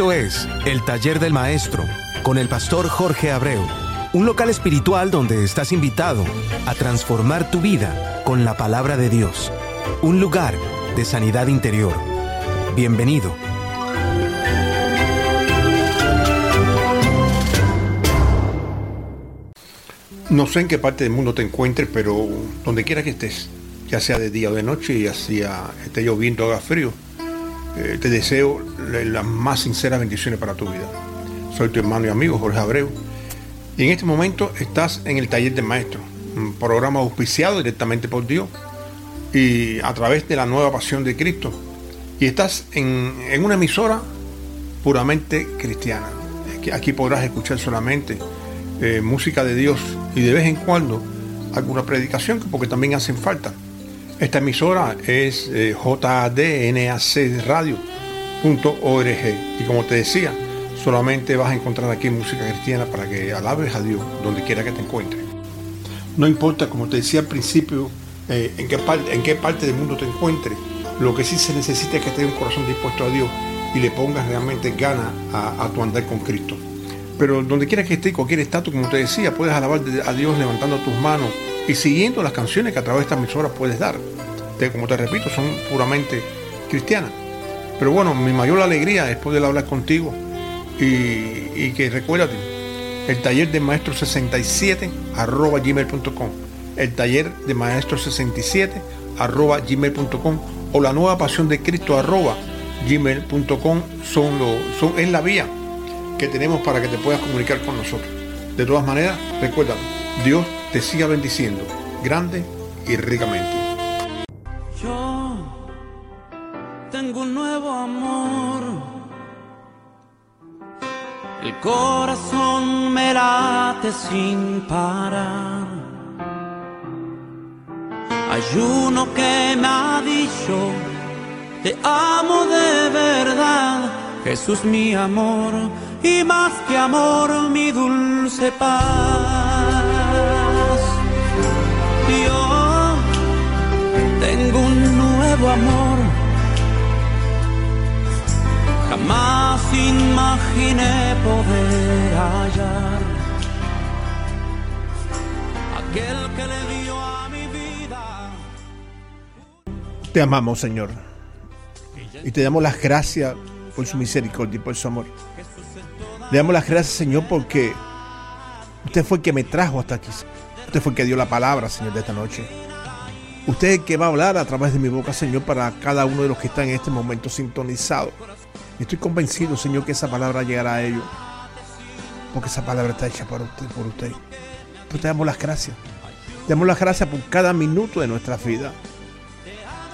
Esto es El Taller del Maestro con el pastor Jorge Abreu, un local espiritual donde estás invitado a transformar tu vida con la palabra de Dios, un lugar de sanidad interior. Bienvenido. No sé en qué parte del mundo te encuentres, pero donde quiera que estés, ya sea de día o de noche, ya sea esté lloviendo o haga frío, eh, te deseo las más sinceras bendiciones para tu vida. Soy tu hermano y amigo Jorge Abreu y en este momento estás en el taller de maestro, un programa auspiciado directamente por Dios y a través de la nueva pasión de Cristo. Y estás en, una emisora puramente cristiana. Aquí podrás escuchar solamente eh, música de Dios y de vez en cuando alguna predicación, porque también hacen falta. Esta emisora es eh, jdnacradio.org y como te decía, solamente vas a encontrar aquí música cristiana para que alabes a Dios donde quiera que te encuentres. No importa, como te decía al principio, eh, en, qué parte, en qué parte del mundo te encuentres, lo que sí se necesita es que tengas un corazón dispuesto a Dios y le pongas realmente ganas a, tu andar con Cristo. Pero donde quiera que estés, cualquier estatus, como te decía, puedes alabar a Dios levantando tus manos y siguiendo las canciones que a través de esta emisora puedes dar. como te repito, son puramente cristianas. Pero bueno, mi mayor alegría es poder hablar contigo y, que recuérdate, el taller de maestro 67 arroba gmail.com, el taller de maestro 67 arroba gmail.com o la nueva pasión de Cristo arroba gmail.com son, son, es la vía que tenemos para que te puedas comunicar con nosotros. De todas maneras, recuerda, Dios te siga bendiciendo grande y ricamente. Yo tengo un nuevo amor. El corazón me late sin parar. Hay uno que me ha dicho, te amo de verdad, Jesús mi amor, y más que amor, mi dulce paz. Amor. Jamás imaginé poder hallar aquel que le dio a mi vida. Te amamos, Señor. Y te damos las gracias por su misericordia y por su amor. Le damos las gracias, Señor, porque usted fue el que me trajo hasta aquí. Usted fue el que dio la palabra, Señor, de esta noche. Usted que va a hablar a través de mi boca, Señor, para cada uno de los que están en este momento sintonizados. Estoy convencido, Señor, que esa palabra llegará a ellos. Porque esa palabra está hecha por usted, por usted. Pues te damos las gracias. Te damos las gracias por cada minuto de nuestra vida.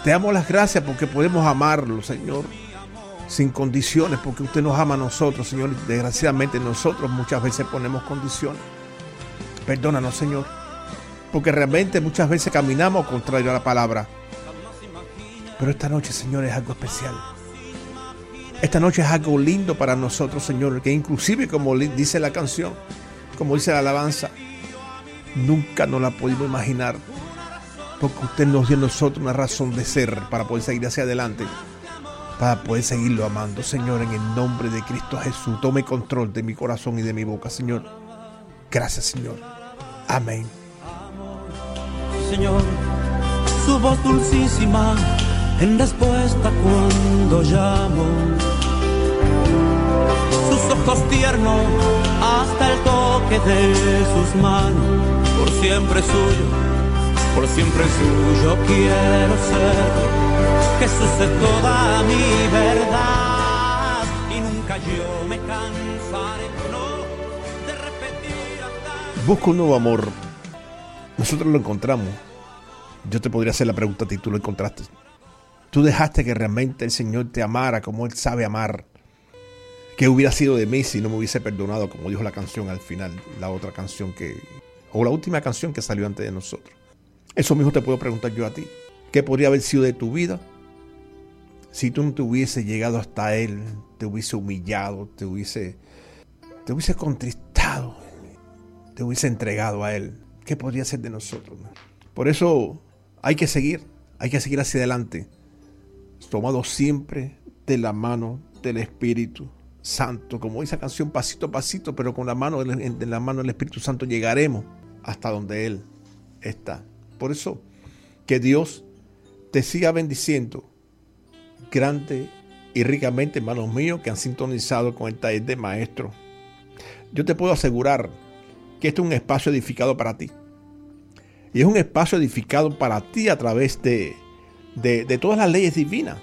Te damos las gracias porque podemos amarlo, Señor, sin condiciones, porque usted nos ama a nosotros, Señor. Desgraciadamente nosotros muchas veces ponemos condiciones. Perdónanos, Señor porque realmente muchas veces caminamos contrario a la palabra. Pero esta noche, Señor, es algo especial. Esta noche es algo lindo para nosotros, Señor, que inclusive como dice la canción, como dice la alabanza, nunca nos la pudimos imaginar, porque usted nos dio a nosotros una razón de ser para poder seguir hacia adelante, para poder seguirlo amando, Señor, en el nombre de Cristo Jesús. Tome control de mi corazón y de mi boca, Señor. Gracias, Señor. Amén. Señor, su voz dulcísima en respuesta cuando llamo. Sus ojos tiernos hasta el toque de sus manos, por siempre suyo, por siempre suyo quiero ser. Jesús es toda mi verdad y nunca yo me cansaré. Busco un nuevo amor nosotros lo encontramos. Yo te podría hacer la pregunta a ti, tú lo encontraste. Tú dejaste que realmente el Señor te amara como Él sabe amar. ¿Qué hubiera sido de mí si no me hubiese perdonado, como dijo la canción al final, la otra canción que, o la última canción que salió antes de nosotros? Eso mismo te puedo preguntar yo a ti. ¿Qué podría haber sido de tu vida si tú no te hubiese llegado hasta Él, te hubiese humillado, te hubiese, te hubiese contristado, te hubiese entregado a Él? ¿Qué podría ser de nosotros? Por eso hay que seguir, hay que seguir hacia adelante, tomado siempre de la mano del Espíritu Santo, como esa canción pasito a pasito, pero con la mano en la mano del Espíritu Santo llegaremos hasta donde Él está. Por eso, que Dios te siga bendiciendo grande y ricamente, hermanos míos, que han sintonizado con el taller de maestro. Yo te puedo asegurar que este es un espacio edificado para ti. Y es un espacio edificado para ti a través de, de, todas las leyes divinas.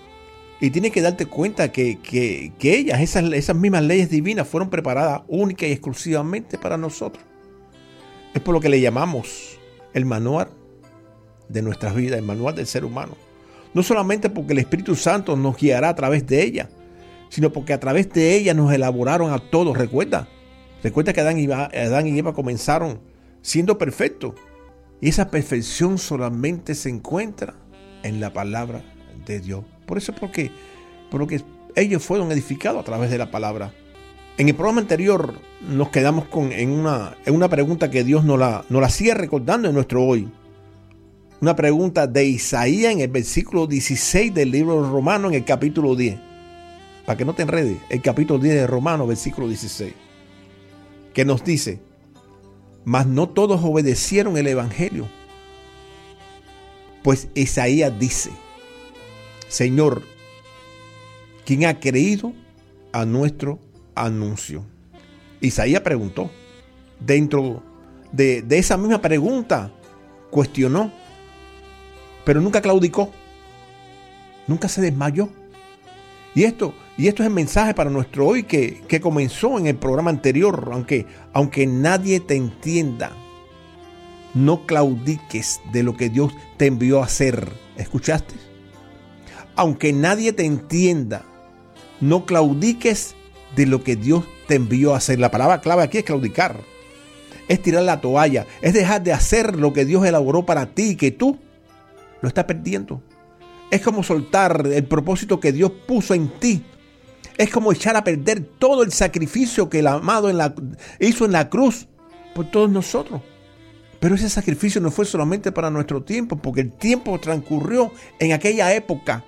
Y tienes que darte cuenta que, que, ellas, esas, esas mismas leyes divinas, fueron preparadas única y exclusivamente para nosotros. Es por lo que le llamamos el manual de nuestras vidas, el manual del ser humano. No solamente porque el Espíritu Santo nos guiará a través de ella, sino porque a través de ella nos elaboraron a todos. Recuerda, recuerda que Adán y, Eva, comenzaron siendo perfectos. Y esa perfección solamente se encuentra en la palabra de Dios. Por eso es porque, porque ellos fueron edificados a través de la palabra. En el programa anterior nos quedamos con, en, una, en una pregunta que Dios nos la, nos la sigue recordando en nuestro hoy. Una pregunta de Isaías en el versículo 16 del libro de Romano en el capítulo 10. Para que no te enredes, el capítulo 10 de Romano, versículo 16. Que nos dice, mas no todos obedecieron el Evangelio. Pues Isaías dice, Señor, ¿quién ha creído a nuestro anuncio. Isaías preguntó, dentro de, esa misma pregunta, cuestionó, pero nunca claudicó, nunca se desmayó. Y esto, y esto es el mensaje para nuestro hoy que, que comenzó en el programa anterior, aunque, aunque nadie te entienda, no claudiques de lo que Dios te envió a hacer. ¿Escuchaste? Aunque nadie te entienda, no claudiques de lo que Dios te envió a hacer. La palabra clave aquí es claudicar. Es tirar la toalla. Es dejar de hacer lo que Dios elaboró para ti y que tú lo estás perdiendo. Es como soltar el propósito que Dios puso en ti. Es como echar a perder todo el sacrificio que el amado hizo en la cruz por todos nosotros. Pero ese sacrificio no fue solamente para nuestro tiempo, porque el tiempo transcurrió en aquella época.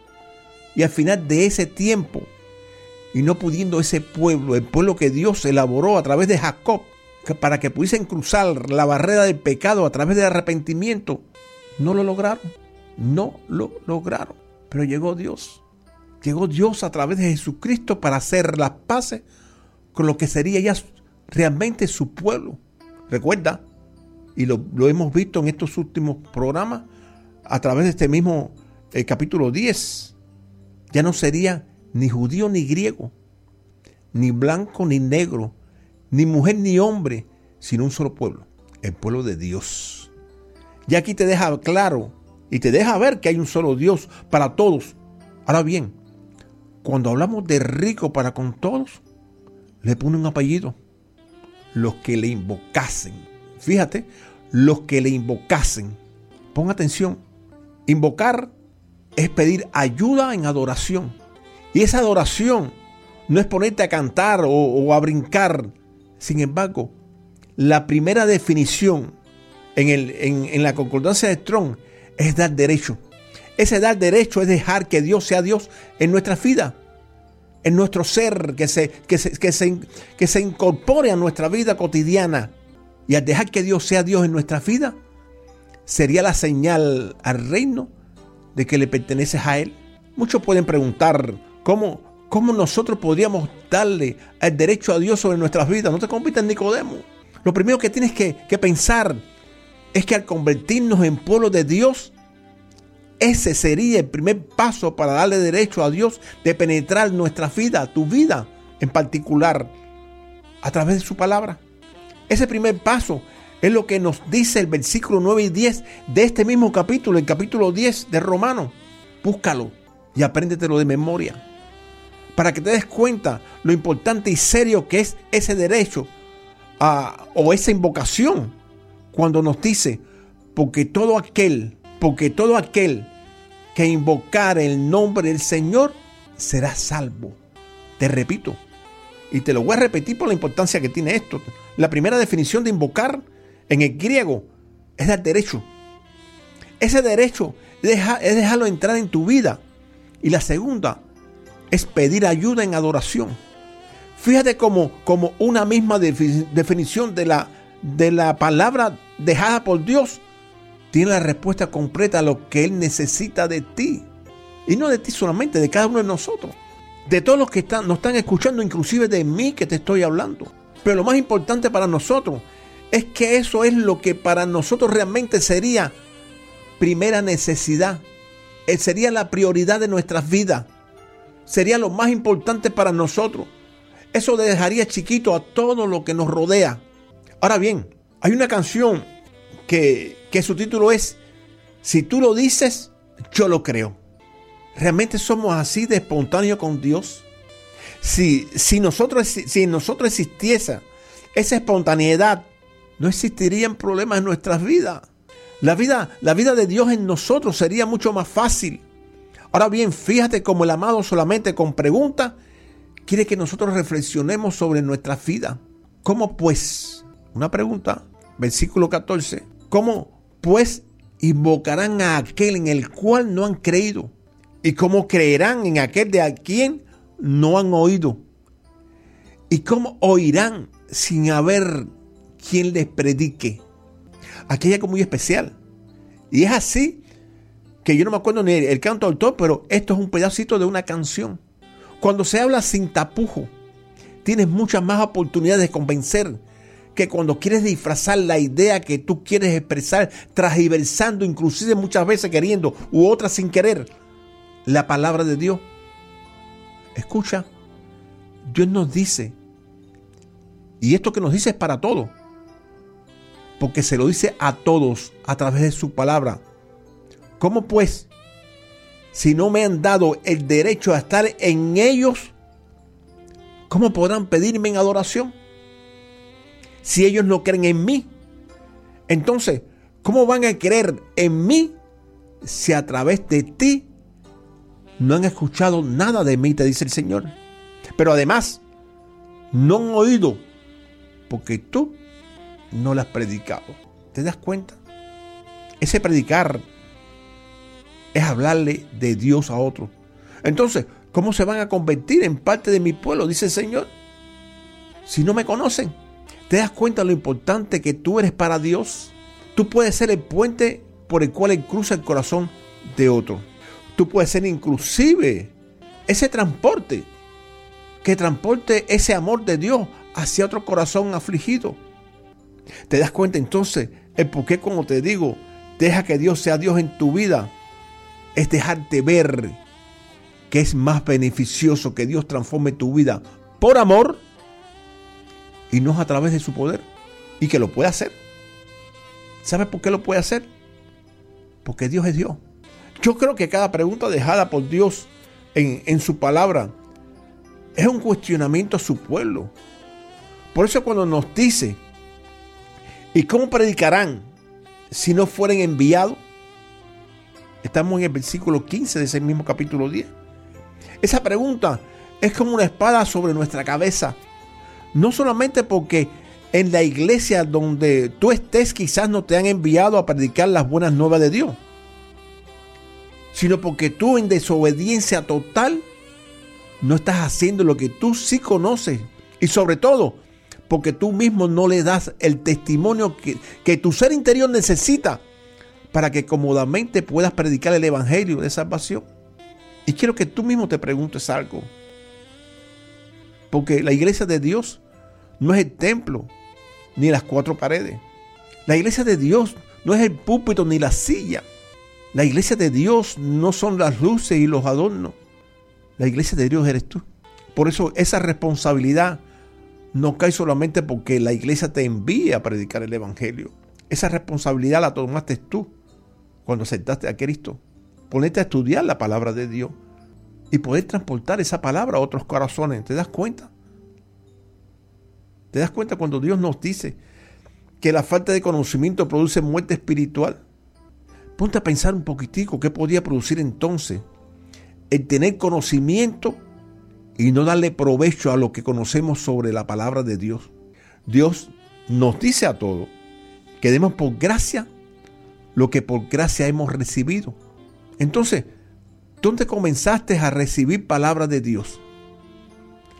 Y al final de ese tiempo, y no pudiendo ese pueblo, el pueblo que Dios elaboró a través de Jacob, para que pudiesen cruzar la barrera del pecado a través del arrepentimiento, no lo lograron. No lo lograron. Pero llegó Dios. Llegó Dios a través de Jesucristo para hacer las paces con lo que sería ya realmente su pueblo. Recuerda, y lo, hemos visto en estos últimos programas, a través de este mismo eh, capítulo 10, ya no sería ni judío ni griego, ni blanco ni negro, ni mujer ni hombre, sino un solo pueblo, el pueblo de Dios. Y aquí te deja claro y te deja ver que hay un solo Dios para todos. Ahora bien, cuando hablamos de rico para con todos, le pone un apellido. Los que le invocasen. Fíjate, los que le invocasen. Pon atención. Invocar es pedir ayuda en adoración. Y esa adoración no es ponerte a cantar o, a brincar. Sin embargo, la primera definición en, el, en, la concordancia de Strong es dar derecho. Ese dar derecho es dejar que Dios sea Dios en nuestra vida, en nuestro ser, que se, que se, que se, que se incorpore a nuestra vida cotidiana. Y al dejar que Dios sea Dios en nuestra vida, sería la señal al reino de que le perteneces a Él. Muchos pueden preguntar, ¿Cómo, cómo nosotros podríamos darle el derecho a Dios sobre nuestras vidas? No te conviertas en Nicodemo. Lo primero que tienes que, que pensar es que al convertirnos en pueblo de Dios, ese sería el primer paso para darle derecho a Dios de penetrar nuestra vida, tu vida en particular, a través de su palabra. Ese primer paso es lo que nos dice el versículo 9 y 10 de este mismo capítulo, el capítulo 10 de Romano. Búscalo y apréndetelo de memoria para que te des cuenta lo importante y serio que es ese derecho o esa invocación cuando nos dice, porque todo aquel, porque todo aquel que invocar el nombre del Señor será salvo. Te repito, y te lo voy a repetir por la importancia que tiene esto. La primera definición de invocar en el griego es dar derecho. Ese derecho es dejarlo entrar en tu vida. Y la segunda es pedir ayuda en adoración. Fíjate como, como una misma definición de la, de la palabra dejada por Dios tiene la respuesta completa a lo que Él necesita de ti. Y no de ti solamente, de cada uno de nosotros. De todos los que están, nos están escuchando, inclusive de mí que te estoy hablando. Pero lo más importante para nosotros es que eso es lo que para nosotros realmente sería primera necesidad. Eh, sería la prioridad de nuestras vidas. Sería lo más importante para nosotros. Eso dejaría chiquito a todo lo que nos rodea. Ahora bien, hay una canción que, que su título es Si tú lo dices, yo lo creo. ¿Realmente somos así de espontáneos con Dios? Si, si, nosotros, si en nosotros existiese esa espontaneidad, no existirían problemas en nuestras vidas. La vida, la vida de Dios en nosotros sería mucho más fácil. Ahora bien, fíjate como el amado solamente con preguntas quiere que nosotros reflexionemos sobre nuestra vida. ¿Cómo pues? Una pregunta, versículo 14. ¿Cómo pues invocarán a aquel en el cual no han creído? ¿Y cómo creerán en aquel de a quien no han oído? ¿Y cómo oirán sin haber quien les predique? Aquí hay algo muy especial. Y es así que yo no me acuerdo ni el canto autor, pero esto es un pedacito de una canción. Cuando se habla sin tapujo, tienes muchas más oportunidades de convencer que cuando quieres disfrazar la idea que tú quieres expresar, transversando, inclusive muchas veces queriendo u otras sin querer, la palabra de Dios. Escucha, Dios nos dice, y esto que nos dice es para todos, porque se lo dice a todos a través de su palabra. ¿Cómo pues si no me han dado el derecho a estar en ellos, ¿cómo podrán pedirme en adoración? Si ellos no creen en mí. Entonces, ¿cómo van a creer en mí si a través de ti no han escuchado nada de mí, te dice el Señor? Pero además, no han oído porque tú no lo has predicado. ¿Te das cuenta? Ese predicar es hablarle de Dios a otro. Entonces, ¿cómo se van a convertir en parte de mi pueblo? Dice el Señor. Si no me conocen, ¿te das cuenta lo importante que tú eres para Dios? Tú puedes ser el puente por el cual cruza el corazón de otro. Tú puedes ser inclusive ese transporte que transporte ese amor de Dios hacia otro corazón afligido. ¿Te das cuenta entonces el por qué, como te digo, deja que Dios sea Dios en tu vida? es dejarte ver que es más beneficioso que Dios transforme tu vida por amor y no a través de su poder. Y que lo puede hacer. ¿Sabes por qué lo puede hacer? Porque Dios es Dios. Yo creo que cada pregunta dejada por Dios en, en su palabra es un cuestionamiento a su pueblo. Por eso cuando nos dice, ¿y cómo predicarán si no fueren enviados? Estamos en el versículo 15 de ese mismo capítulo 10. Esa pregunta es como una espada sobre nuestra cabeza. No solamente porque en la iglesia donde tú estés quizás no te han enviado a predicar las buenas nuevas de Dios, sino porque tú en desobediencia total no estás haciendo lo que tú sí conoces. Y sobre todo, porque tú mismo no le das el testimonio que, tu ser interior necesita para que cómodamente puedas predicar el Evangelio de salvación. Y quiero que tú mismo te preguntes algo. Porque la iglesia de Dios no es el templo ni las cuatro paredes. La iglesia de Dios no es el púlpito ni la silla. La iglesia de Dios no son las luces y los adornos. La iglesia de Dios eres tú. Por eso esa responsabilidad no cae solamente porque la iglesia te envía a predicar el Evangelio. Esa responsabilidad la tomaste tú cuando aceptaste a Cristo. Ponete a estudiar la palabra de Dios y poder transportar esa palabra a otros corazones. ¿Te das cuenta? ¿Te das cuenta cuando Dios nos dice que la falta de conocimiento produce muerte espiritual? Ponte a pensar un poquitico qué podía producir entonces el tener conocimiento y no darle provecho a lo que conocemos sobre la palabra de Dios. Dios nos dice a todos que demos por gracia lo que por gracia hemos recibido. Entonces, ¿dónde comenzaste a recibir palabra de Dios?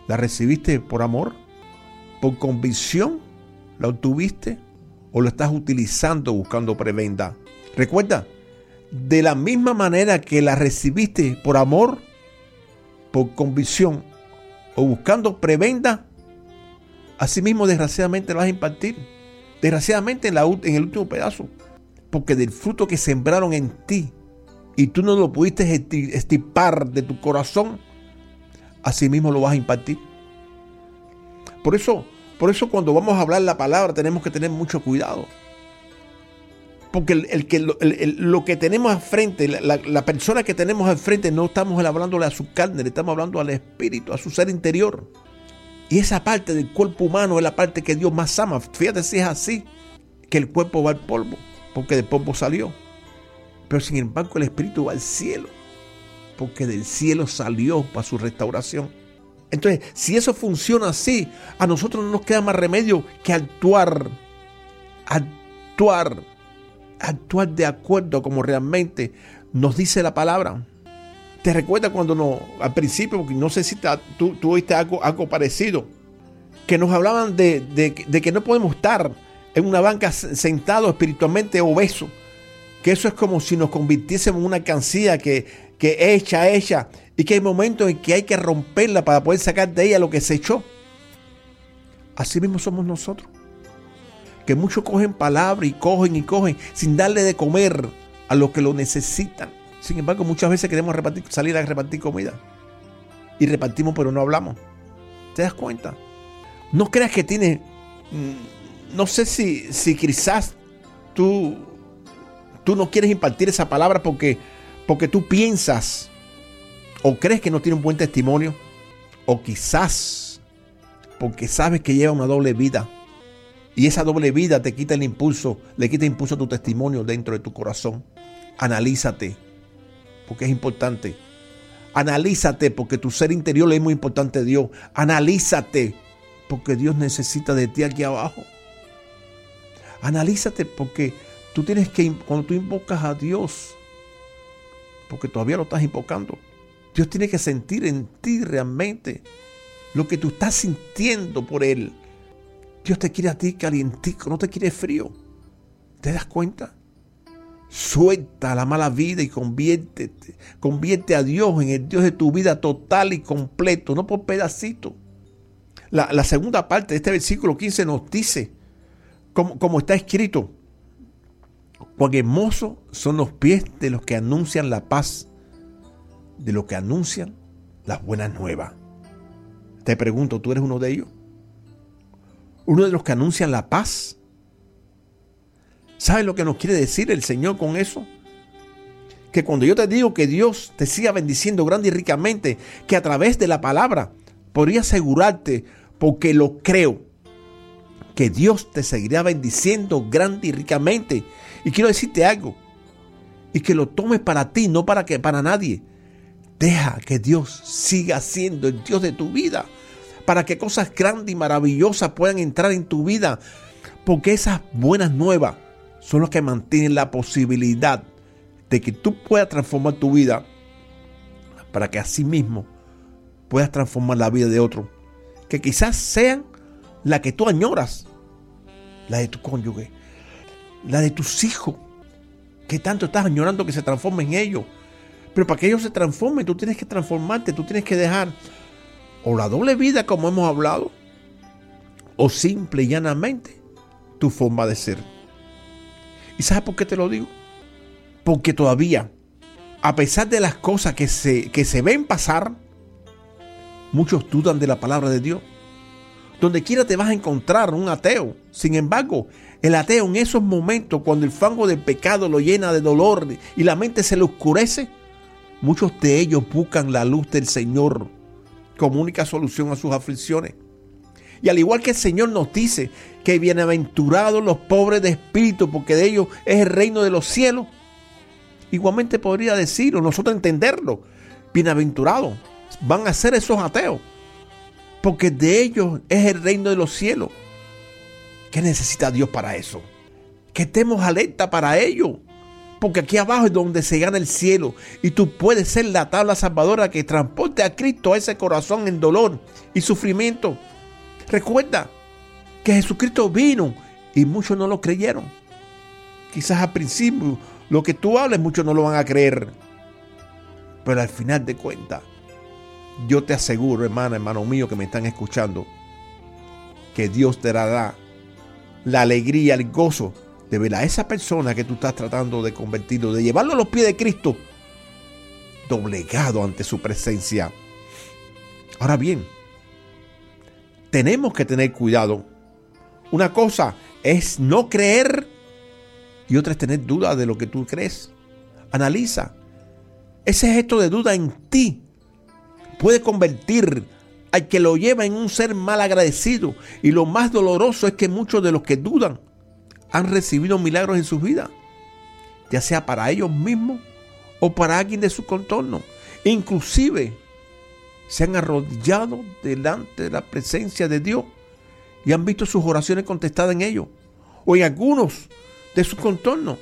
¿La recibiste por amor? ¿Por convicción? ¿La obtuviste? ¿O lo estás utilizando buscando preventa? Recuerda, de la misma manera que la recibiste por amor, por convicción o buscando prebenda, asimismo desgraciadamente la vas a impartir. Desgraciadamente en, la, en el último pedazo. Porque del fruto que sembraron en ti y tú no lo pudiste estipar de tu corazón, asimismo lo vas a impartir. Por eso, por eso cuando vamos a hablar la palabra tenemos que tener mucho cuidado. Porque el, lo que tenemos al frente, la, persona que tenemos al frente, no estamos hablándole a su carne, le estamos hablando al espíritu, a su ser interior. Y esa parte del cuerpo humano es la parte que Dios más ama. Fíjate si es así, que el cuerpo va al polvo, porque del polvo salió. Pero sin embargo el espíritu va al cielo, porque del cielo salió para su restauración. Entonces, si eso funciona así, a nosotros no nos queda más remedio que actuar, actuar actuar de acuerdo como realmente nos dice la palabra. ¿Te recuerda cuando no, al principio, porque no sé si tú, oíste algo, algo parecido, que nos hablaban de, de, que no podemos estar en una banca sentado espiritualmente obeso, que eso es como si nos convirtiésemos en una cancilla que, que hecha, hecha, y que hay momentos en que hay que romperla para poder sacar de ella lo que se echó. Así mismo somos nosotros que muchos cogen palabra y cogen y cogen sin darle de comer a los que lo necesitan. Sin embargo, muchas veces queremos repartir, salir a repartir comida. Y repartimos, pero no hablamos. ¿Te das cuenta? No creas que tiene. Mm, no sé si, si quizás tú, tú no quieres impartir esa palabra porque, porque tú piensas o crees que no tiene un buen testimonio. O quizás porque sabes que lleva una doble vida y esa doble vida te quita el impulso, le quita impulso a tu testimonio dentro de tu corazón. Analízate, porque es importante. Analízate, porque tu ser interior es muy importante a Dios. Analízate, porque Dios necesita de ti aquí abajo. Analízate, porque tú tienes que, cuando tú invocas a Dios, porque todavía lo estás invocando, Dios tiene que sentir en ti realmente lo que tú estás sintiendo por Él. Dios te quiere a ti calientico, no te quiere frío. ¿Te das cuenta? Suelta la mala vida y conviértete. Convierte a Dios en el Dios de tu vida total y completo, no por pedacito. La, segunda parte de este versículo 15 nos dice, como, como está escrito, cuán hermosos son los pies de los que anuncian la paz, de los que anuncian las buenas nuevas. Te pregunto, ¿tú eres uno de ellos? uno de los que anuncian la paz. ¿Sabes lo que nos quiere decir el Señor con eso? Que cuando yo te digo que Dios te siga bendiciendo grande y ricamente, que a través de la palabra podría asegurarte, porque lo creo, que Dios te seguirá bendiciendo grande y ricamente. Y quiero decirte algo, y que lo tomes para ti, no para que para nadie. Deja que Dios siga siendo el Dios de tu vida para que cosas grandes y maravillosas puedan entrar en tu vida. Porque esas buenas nuevas son las que mantienen la posibilidad de que tú puedas transformar tu vida para que así mismo puedas transformar la vida de otro. Que quizás sean la que tú añoras, la de tu cónyuge, la de tus hijos, que tanto estás añorando que se transformen en ellos. Pero para que ellos se transformen, tú tienes que transformarte, tú tienes que dejar o la doble vida como hemos hablado, o simple y llanamente tu forma de ser. ¿Y sabes por qué te lo digo? Porque todavía, a pesar de las cosas que se, que se ven pasar, muchos dudan de la palabra de Dios. Donde quiera te vas a encontrar un ateo. Sin embargo, el ateo en esos momentos, cuando el fango del pecado lo llena de dolor y la mente se le oscurece, muchos de ellos buscan la luz del Señor como única solución a sus aflicciones. Y al igual que el Señor nos dice que bienaventurados los pobres de espíritu, porque de ellos es el reino de los cielos, igualmente podría decir, o nosotros entenderlo, bienaventurados van a ser esos ateos, porque de ellos es el reino de los cielos. ¿Qué necesita Dios para eso? Que estemos alerta para ello, Porque aquí abajo es donde se gana el cielo. Y tú puedes ser la tabla salvadora que transporte a Cristo a ese corazón en dolor y sufrimiento. Recuerda que Jesucristo vino y muchos no lo creyeron. Quizás al principio lo que tú hables muchos no lo van a creer. Pero al final de cuentas, yo te aseguro, hermana, hermano mío que me están escuchando, que Dios te dará la alegría, el gozo de ver a esa persona que tú estás tratando de convertirlo, de llevarlo a los pies de Cristo, doblegado ante su presencia. Ahora bien, tenemos que tener cuidado. Una cosa es no creer y otra es tener duda de lo que tú crees. Analiza. Ese gesto de duda en ti puede convertir al que lo lleva en un ser mal agradecido. Y lo más doloroso es que muchos de los que dudan han recibido milagros en su vida, ya sea para ellos mismos o para alguien de su contorno. Inclusive se han arrodillado delante de la presencia de Dios y han visto sus oraciones contestadas en ellos o en algunos de su contorno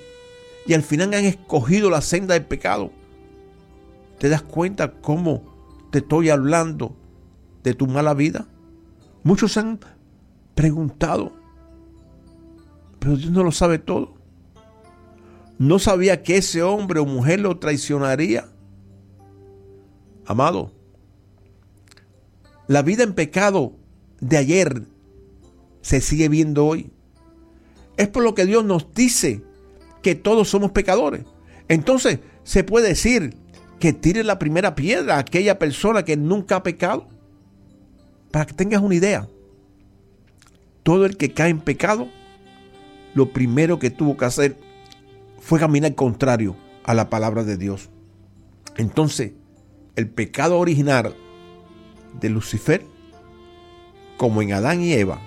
y al final han escogido la senda del pecado. ¿Te das cuenta cómo te estoy hablando de tu mala vida? Muchos han preguntado, pero Dios no lo sabe todo. No sabía que ese hombre o mujer lo traicionaría. Amado, la vida en pecado de ayer se sigue viendo hoy. Es por lo que Dios nos dice que todos somos pecadores. Entonces, se puede decir que tire la primera piedra a aquella persona que nunca ha pecado. Para que tengas una idea, todo el que cae en pecado, lo primero que tuvo que hacer fue caminar contrario a la palabra de Dios. Entonces, el pecado original de Lucifer, como en Adán y Eva,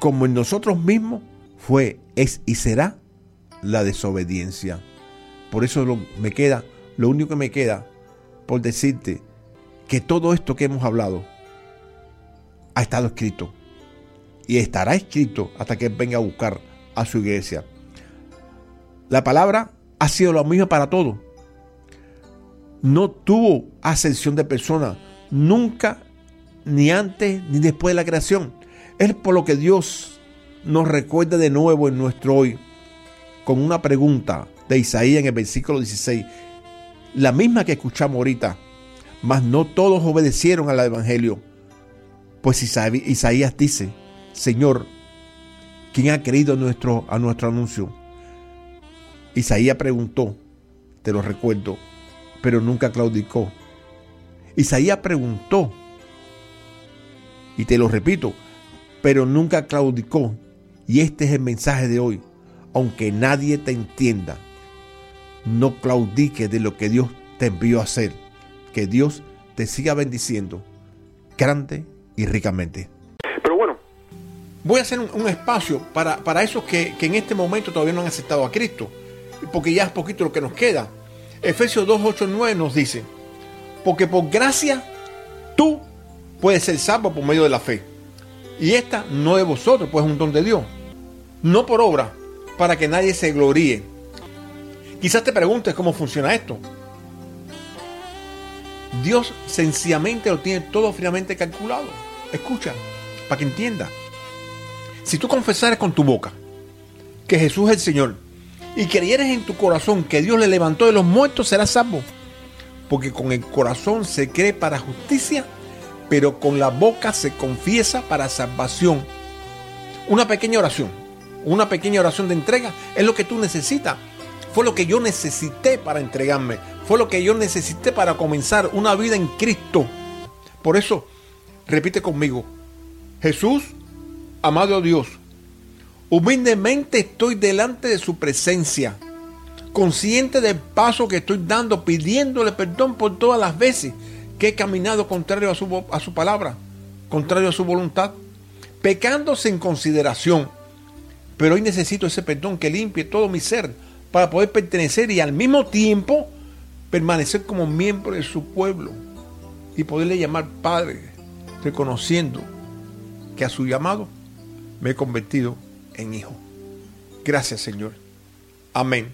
como en nosotros mismos, fue, es y será la desobediencia. Por eso me queda, lo único que me queda por decirte que todo esto que hemos hablado ha estado escrito y estará escrito hasta que venga a buscar a su iglesia. La palabra ha sido lo mismo para todos. No tuvo ascensión de persona nunca, ni antes ni después de la creación. Es por lo que Dios nos recuerda de nuevo en nuestro hoy con una pregunta de Isaías en el versículo 16, la misma que escuchamos ahorita, mas no todos obedecieron al Evangelio. Pues Isaías dice, Señor, ¿quién ha creído a nuestro, a nuestro anuncio? Isaías preguntó, te lo recuerdo, pero nunca claudicó. Isaías preguntó, y te lo repito, pero nunca claudicó. Y este es el mensaje de hoy. Aunque nadie te entienda, no claudiques de lo que Dios te envió a hacer. Que Dios te siga bendiciendo grande y ricamente. Pero bueno, voy a hacer un, espacio para, para esos que, que en este momento todavía no han aceptado a Cristo. Porque ya es poquito lo que nos queda. Efesios 2, 8, 9 nos dice, porque por gracia tú puedes ser salvo por medio de la fe. Y esta no de vosotros, pues es un don de Dios. No por obra, para que nadie se gloríe. Quizás te preguntes cómo funciona esto. Dios sencillamente lo tiene todo finamente calculado. Escucha, para que entienda. Si tú confesares con tu boca que Jesús es el Señor y creyeres en tu corazón que Dios le levantó de los muertos, serás salvo. Porque con el corazón se cree para justicia pero con la boca se confiesa para salvación. Una pequeña oración, una pequeña oración de entrega es lo que tú necesitas. Fue lo que yo necesité para entregarme. Fue lo que yo necesité para comenzar una vida en Cristo. Por eso, repite conmigo, Jesús, amado Dios, humildemente estoy delante de su presencia, consciente del paso que estoy dando, pidiéndole perdón por todas las veces que he caminado contrario a su, a su palabra, contrario a su voluntad, pecando sin consideración. Pero hoy necesito ese perdón que limpie todo mi ser para poder pertenecer y al mismo tiempo permanecer como miembro de su pueblo y poderle llamar Padre, reconociendo que a su llamado me he convertido en hijo. Gracias Señor. Amén.